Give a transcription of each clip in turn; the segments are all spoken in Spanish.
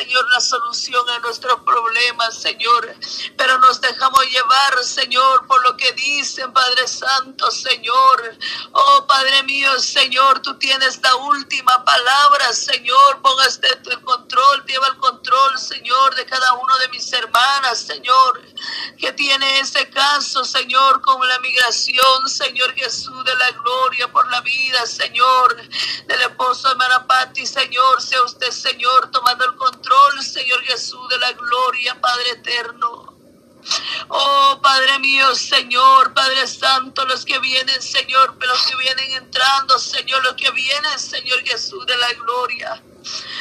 Señor, la solución a nuestros problemas, Señor. Pero nos dejamos llevar, Señor, por lo que dicen, Padre Santo, Señor. Oh, Padre mío, Señor, tú tienes la última palabra, Señor. Ponga el control, lleva el control, Señor, de cada uno de mis hermanas, Señor, que tiene ese caso, Señor, con la migración, Señor Jesús de la gloria por la vida, Señor, del esposo de hermana Señor, sea usted, Señor, tomando el Señor Jesús de la gloria, Padre eterno. Oh Padre mío, Señor, Padre Santo, los que vienen, Señor, los que vienen entrando, Señor, los que vienen, Señor Jesús de la gloria.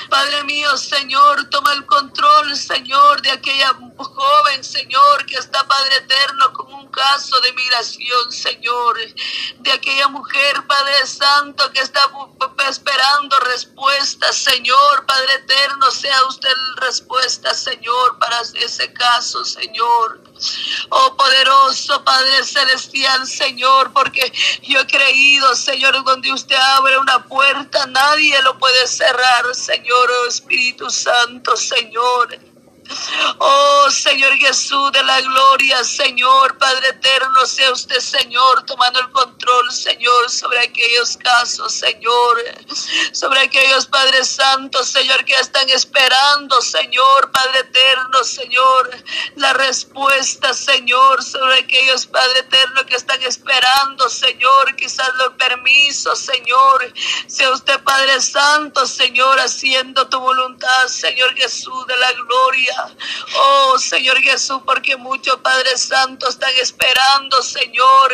Padre mío, Señor, toma el control, Señor, de aquella joven, Señor, que está, Padre eterno, con un caso de migración, Señor. De aquella mujer, Padre Santo, que está esperando respuesta, Señor, Padre eterno, sea usted respuesta, Señor, para ese caso, Señor. Oh poderoso Padre Celestial, Señor, porque yo he creído, Señor, donde usted abre una puerta, nadie lo puede cerrar, Señor, oh Espíritu Santo, Señor. Oh Señor Jesús de la gloria, Señor Padre eterno, sea usted Señor tomando el control, Señor, sobre aquellos casos, Señor, sobre aquellos Padres Santos, Señor, que están esperando, Señor Padre eterno, Señor, la respuesta, Señor, sobre aquellos Padre eterno que están esperando, Señor, quizás los permisos, Señor, sea usted Padre Santo, Señor, haciendo tu voluntad, Señor Jesús de la gloria. Oh Señor Jesús, porque muchos Padres Santos están esperando, Señor,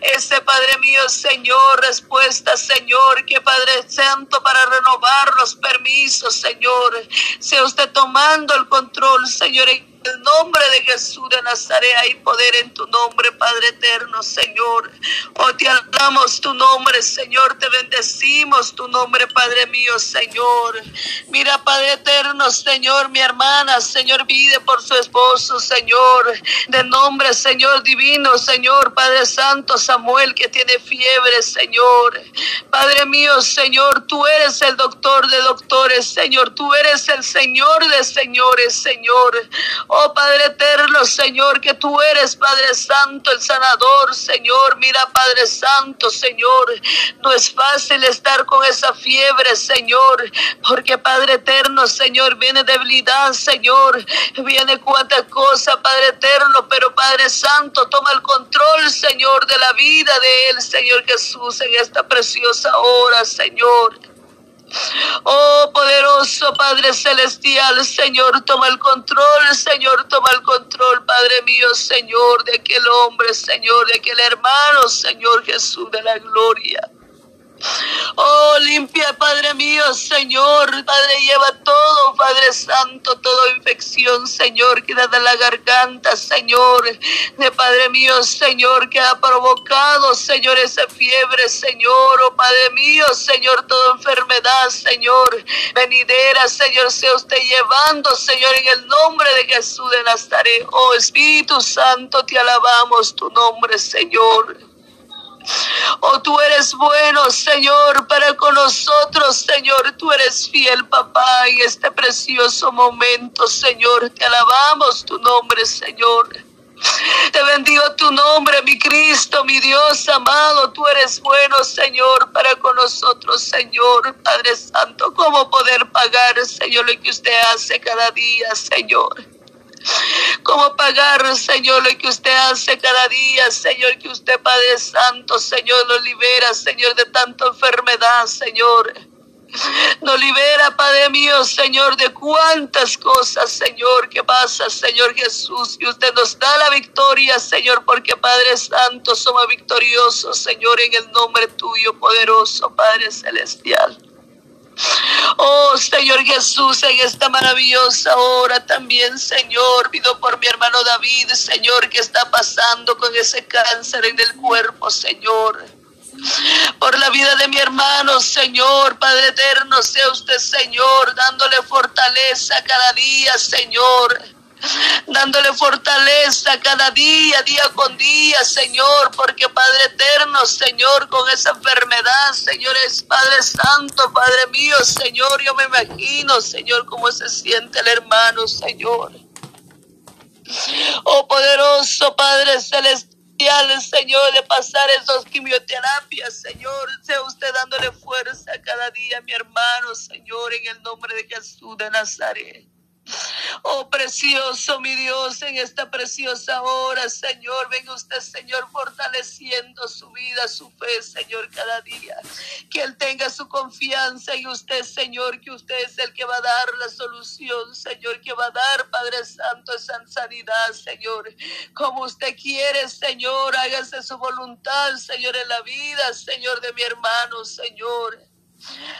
ese Padre mío, Señor, respuesta, Señor, que Padre Santo para renovar los permisos, Señor, sea usted tomando el control, Señor el nombre de Jesús de Nazaret hay poder en tu nombre, Padre eterno, Señor. Oh, te alabamos tu nombre, Señor. Te bendecimos tu nombre, Padre mío, Señor. Mira, Padre eterno, Señor, mi hermana, Señor, pide por su esposo, Señor. De nombre, Señor divino, Señor, Padre Santo, Samuel, que tiene fiebre, Señor. Padre mío, Señor, tú eres el doctor de doctores, Señor. Tú eres el Señor de señores, Señor. Oh Padre eterno, Señor, que tú eres Padre Santo, el sanador, Señor. Mira, Padre Santo, Señor, no es fácil estar con esa fiebre, Señor, porque Padre eterno, Señor, viene debilidad, Señor, viene cuánta cosa, Padre eterno, pero Padre Santo, toma el control, Señor, de la vida de él, Señor Jesús, en esta preciosa hora, Señor. Oh poderoso Padre Celestial, Señor, toma el control, Señor, toma el control, Padre mío, Señor, de aquel hombre, Señor, de aquel hermano, Señor Jesús de la gloria. Oh, limpia, Padre mío, Señor. Padre, lleva todo, Padre Santo, toda infección, Señor, que da de la garganta, Señor. De Padre mío, Señor, que ha provocado, Señor, esa fiebre, Señor. Oh, Padre mío, Señor, toda enfermedad, Señor. Venidera, Señor, sea usted llevando, Señor, en el nombre de Jesús de Nazaret. Oh, Espíritu Santo, te alabamos tu nombre, Señor. Oh, tú eres bueno, Señor, para con nosotros, Señor. Tú eres fiel, papá, en este precioso momento, Señor. Te alabamos tu nombre, Señor. Te bendigo tu nombre, mi Cristo, mi Dios amado. Tú eres bueno, Señor, para con nosotros, Señor, Padre Santo. ¿Cómo poder pagar, Señor, lo que usted hace cada día, Señor? ¿Cómo pagar, Señor, lo que usted hace cada día, Señor, que usted, Padre Santo, Señor, lo libera, Señor, de tanta enfermedad, Señor? Nos libera, Padre mío, Señor, de cuántas cosas, Señor, que pasa, Señor Jesús, y usted nos da la victoria, Señor, porque Padre Santo, somos victoriosos, Señor, en el nombre tuyo, poderoso, Padre Celestial. Oh Señor Jesús, en esta maravillosa hora también, Señor, pido por mi hermano David, Señor, que está pasando con ese cáncer en el cuerpo, Señor. Por la vida de mi hermano, Señor, Padre eterno, sea usted, Señor, dándole fortaleza cada día, Señor. Dándole fortaleza cada día, día con día, Señor, porque Padre eterno, Señor, con esa enfermedad, Señor, es Padre Santo, Padre mío, Señor, yo me imagino, Señor, cómo se siente el hermano, Señor. Oh poderoso Padre Celestial, Señor, de pasar esos quimioterapias, Señor, sea usted dándole fuerza cada día, mi hermano, Señor, en el nombre de Jesús de Nazaret. Oh, precioso mi Dios, en esta preciosa hora, Señor, venga usted, Señor, fortaleciendo su vida, su fe, Señor, cada día. Que Él tenga su confianza en usted, Señor, que usted es el que va a dar la solución, Señor, que va a dar, Padre Santo, esa sanidad, Señor. Como usted quiere, Señor, hágase su voluntad, Señor, en la vida, Señor, de mi hermano, Señor.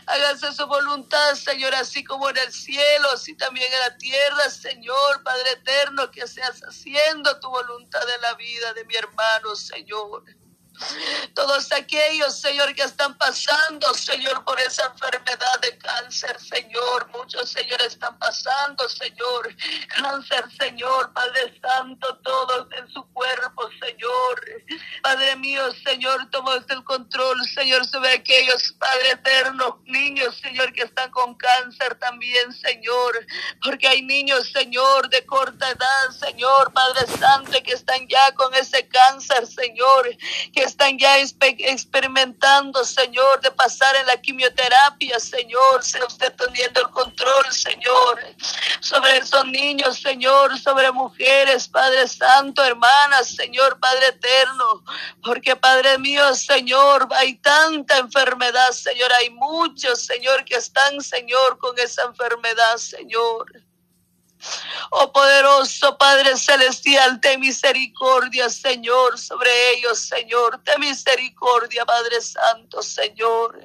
Hágase su voluntad, Señor, así como en el cielo, así también en la tierra, Señor, Padre eterno, que seas haciendo tu voluntad en la vida de mi hermano, Señor. Todos aquellos, Señor, que están pasando, Señor, por esa enfermedad de cáncer, Señor. Muchos, Señor, están pasando, Señor. Cáncer, Señor, Padre Santo, todos en su mío, Señor, toma el control, Señor, sobre aquellos, Padre eterno, niños, Señor, que están con cáncer también, Señor. Porque hay niños, Señor, de corta edad, Señor, Padre Santo, que están ya con ese cáncer, Señor. Que están ya experimentando, Señor, de pasar en la quimioterapia, Señor. Sea usted teniendo el control, Señor, sobre esos niños, Señor, sobre mujeres, Padre Santo, hermanas, Señor, Padre Eterno. Porque, Padre mío, Señor, hay tanta enfermedad, Señor. Hay muchos, Señor, que están, Señor, con esa enfermedad, Señor. Oh poderoso Padre Celestial, ten misericordia, Señor, sobre ellos, Señor. Ten misericordia, Padre Santo, Señor.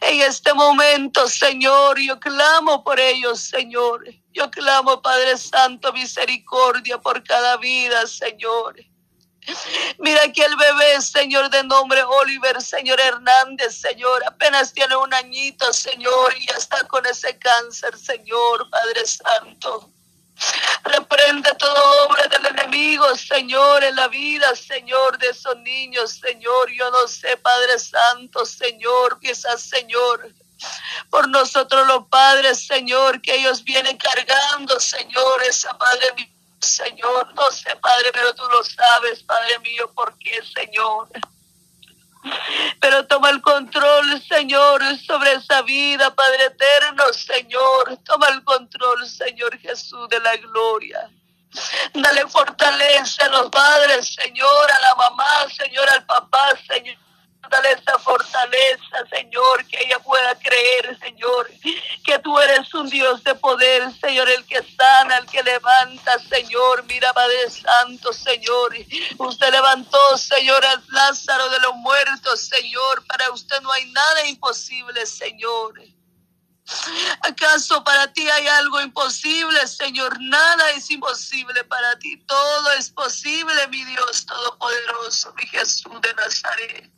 En este momento, Señor, yo clamo por ellos, Señor. Yo clamo, Padre Santo, misericordia por cada vida, Señor. Mira aquí el bebé, Señor, de nombre Oliver, Señor Hernández, Señor. Apenas tiene un añito, Señor, y ya está con ese cáncer, Señor, Padre Santo. Reprende todo obra del enemigo, Señor, en la vida, Señor, de esos niños, Señor. Yo no sé, Padre Santo, Señor, quizás, Señor, por nosotros los padres, Señor, que ellos vienen cargando, Señor, esa Padre Señor. No sé, Padre, pero tú lo sabes, Padre mío, por qué, Señor. Pero toma el control, Señor, sobre esa vida, Padre eterno, Señor. Toma el control, Señor Jesús de la gloria. Dale fortaleza a los padres, Señor, a la mamá, Señor, al papá, Señor Dale esa fortaleza, Señor, que ella pueda creer, Señor, que tú eres un Dios de poder, Señor, el que levanta, Señor. Mira, Padre Santo, Señor. Usted levantó, Señor, al Lázaro de los muertos, Señor. Para usted no hay nada imposible, Señor. ¿Acaso para ti hay algo imposible, Señor? Nada es imposible para ti. Todo es posible, mi Dios Todopoderoso, mi Jesús de Nazaret.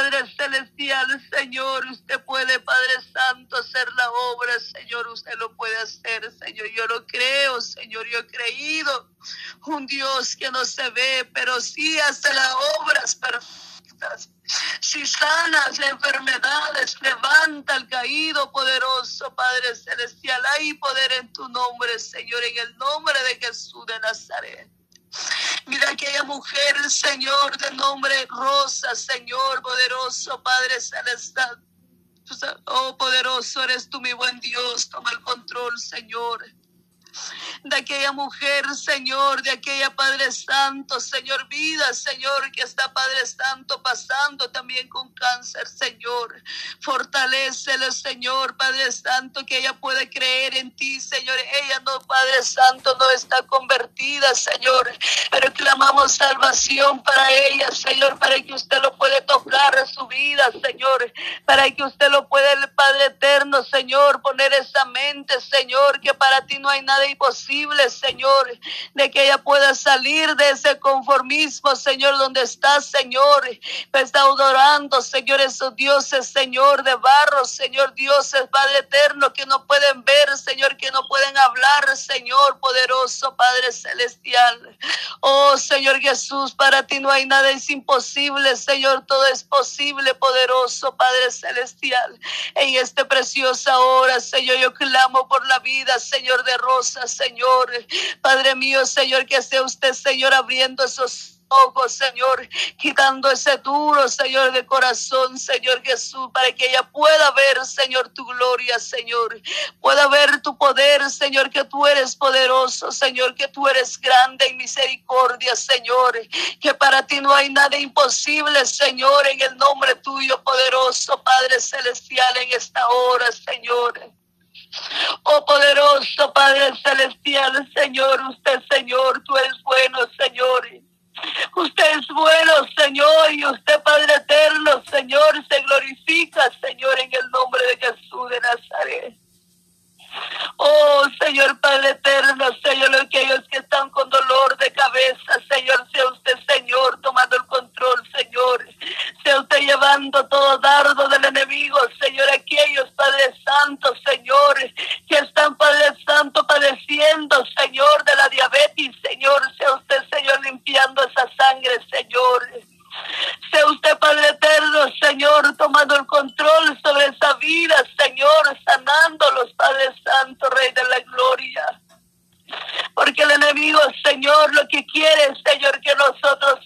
Padre Celestial, Señor, usted puede, Padre Santo, hacer la obra, Señor, usted lo puede hacer, Señor. Yo lo creo, Señor, yo he creído. Un Dios que no se ve, pero sí hace las obras perfectas. Si sanas enfermedades, levanta al caído, poderoso Padre Celestial. Hay poder en tu nombre, Señor, en el nombre de Jesús de Nazaret. Mira aquella mujer, Señor, de nombre Rosa, Señor, poderoso Padre Celestial. Oh, poderoso eres tú, mi buen Dios. Toma el control, Señor de aquella mujer, Señor, de aquella Padre Santo, Señor, vida, Señor, que está Padre Santo pasando también con cáncer, Señor. Fortalecele, Señor, Padre Santo, que ella puede creer en ti, Señor. Ella no, Padre Santo, no está convertida, Señor, pero clamamos salvación para ella, Señor, para que usted lo puede tocar a su vida, Señor, para que usted lo puede, Padre eterno, Señor, poner esa mente, Señor, que para ti no hay nada imposible imposible, Señor, de que ella pueda salir de ese conformismo, Señor, donde está, Señor. Está adorando, Señor, esos dioses, Señor, de barro, Señor, dioses, Padre eterno, que no pueden ver, Señor, que no pueden hablar, Señor, poderoso, Padre celestial. Oh, Señor Jesús, para ti no hay nada es imposible, Señor, todo es posible, poderoso, Padre celestial. En esta preciosa hora, Señor, yo clamo por la vida, Señor de Rosa, Señor. Padre mío, Señor, que sea usted, Señor, abriendo esos ojos, Señor, quitando ese duro, Señor, de corazón, Señor Jesús, para que ella pueda ver, Señor, tu gloria, Señor, pueda ver tu poder, Señor, que tú eres poderoso, Señor, que tú eres grande en misericordia, Señor, que para ti no hay nada imposible, Señor, en el nombre tuyo, poderoso, Padre Celestial, en esta hora, Señor. Oh poderoso Padre Celestial, Señor, usted, Señor, tú eres bueno, Señor. Usted es bueno, Señor, y usted, Padre eterno, Señor, se glorifica, Señor, en el nombre de Jesús de Nazaret. Oh, Señor Padre eterno, Señor, aquellos que están con dolor de cabeza, Señor, sea usted, Señor, tomando el control, Señor. Sea usted llevando todo dardo del enemigo, Señor, aquellos, Padre Santo, Señor, que están, Padre Santo, padeciendo, Señor, de la diabetes, Señor, sea usted, Señor, limpiando esa sangre, Señor. Sea usted, Padre eterno, Señor, tomando el control sobre esa vida, Señor, sanándolos, Padre Santo, Rey de la Gloria. Porque el enemigo, Señor, lo que quiere, Señor, que nosotros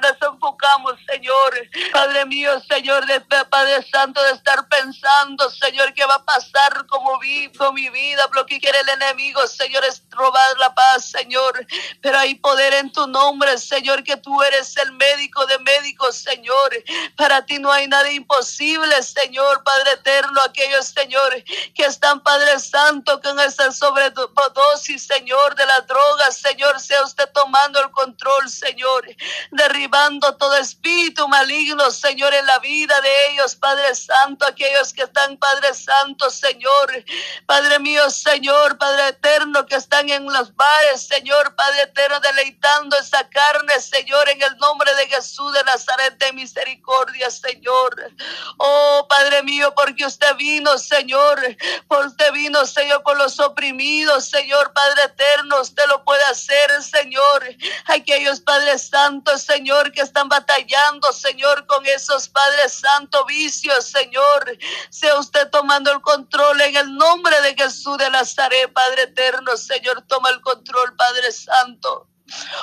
nos enfocamos, Señor. Padre mío, Señor, de Padre Santo, de estar pensando, Señor, qué va a pasar como vi, con mi vida. Lo que quiere el enemigo, Señor, es robar la paz, Señor. Pero hay poder en tu nombre, Señor, que tú eres el médico de médicos, Señor. Para ti no hay nada imposible, Señor, Padre eterno. Aquellos, Señor, que están, Padre Santo, con esa sobredosis, Señor, de las drogas, Señor, sea usted tomando el control, Señor. De derribando todo espíritu maligno, Señor, en la vida de ellos, Padre Santo, aquellos que están, Padre Santo, Señor, Padre mío, Señor, Padre eterno, que están en los bares, Señor, Padre eterno, deleitando esa carne, Señor, en el nombre de Jesús de Nazaret de misericordia, Señor. Oh, Padre mío, porque usted vino, Señor, por usted vino, Señor, por los oprimidos, Señor, Padre eterno, usted lo puede hacer, Señor. Aquellos, Padre Santo, Señor, que están batallando, Señor, con esos Padres Santo vicios, Señor. Sea usted tomando el control en el nombre de Jesús de Nazaret, Padre eterno, Señor, toma el control, Padre Santo.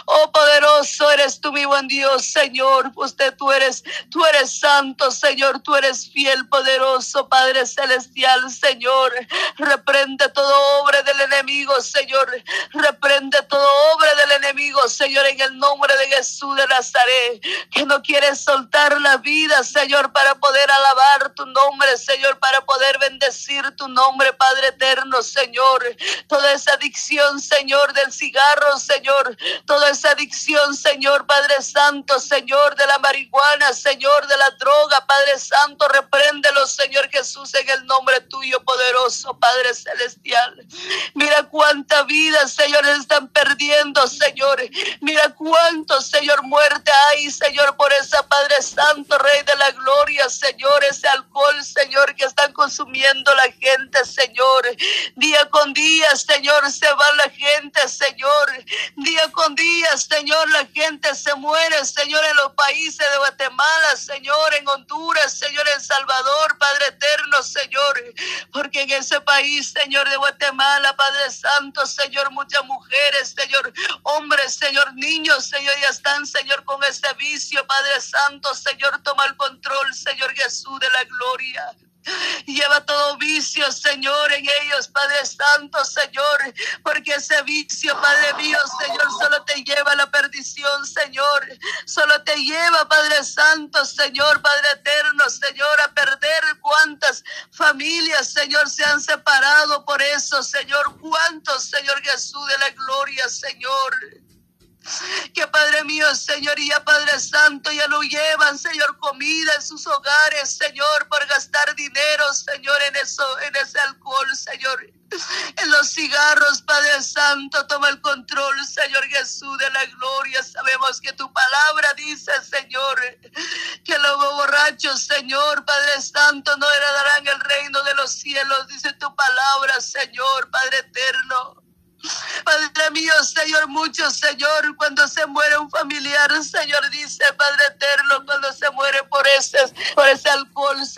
Oh poderoso eres tú, mi buen Dios, Señor. Usted tú eres, tú eres santo, Señor. Tú eres fiel, poderoso, Padre celestial, Señor. Reprende todo obra del enemigo, Señor. Reprende todo obra del enemigo, Señor, en el nombre de Jesús de Nazaret. Que no quieres soltar la vida, Señor, para poder alabar tu nombre, Señor, para poder bendecir tu nombre, Padre eterno, Señor. Toda esa adicción, Señor, del cigarro, Señor toda esa adicción, Señor Padre Santo, Señor de la marihuana, Señor de la droga, Padre Santo, repréndelo, Señor Jesús, en el nombre tuyo, poderoso, Padre Celestial. Mira cuánta vida, Señor, están perdiendo, Señor. Mira cuánto, Señor, muerte hay, Señor, por esa Padre Santo, Rey de la Gloria, Señor, ese alcohol, Señor, que están consumiendo la gente, Señor. Día con día, Señor, se va la gente, Señor. Día con días, Señor, la gente se muere, Señor, en los países de Guatemala, Señor, en Honduras, Señor, en Salvador, Padre eterno, Señor, porque en ese país, Señor, de Guatemala, Padre Santo, Señor, muchas mujeres, Señor, hombres, Señor, niños, Señor, ya están, Señor, con ese vicio, Padre Santo, Señor, toma el control, Señor Jesús de la gloria. Lleva todo vicio, Señor, en ellos, Padre Santo, Señor, porque ese vicio, Padre mío, Señor, solo te lleva a la perdición, Señor. Solo te lleva, Padre Santo, Señor, Padre eterno, Señor, a perder cuántas familias, Señor, se han separado por eso, Señor. Cuántos, Señor Jesús de la gloria, Señor. Que Padre mío, Señor, y ya Padre Santo, ya lo llevan, Señor, comida en sus hogares, Señor, por gastar dinero, Señor, en eso, en ese alcohol, Señor. En los cigarros, Padre Santo, toma el control, Señor Jesús, de la gloria. Sabemos que tu palabra dice, Señor, que los borrachos, Señor, Padre Santo, no heredarán el reino de los cielos, dice tu palabra, Señor, Padre eterno. Padre mío, Señor, mucho, Señor, cuando se muere un familiar, Señor, dice, Padre eterno, cuando se muere por ese, por ese alcohol, Señor.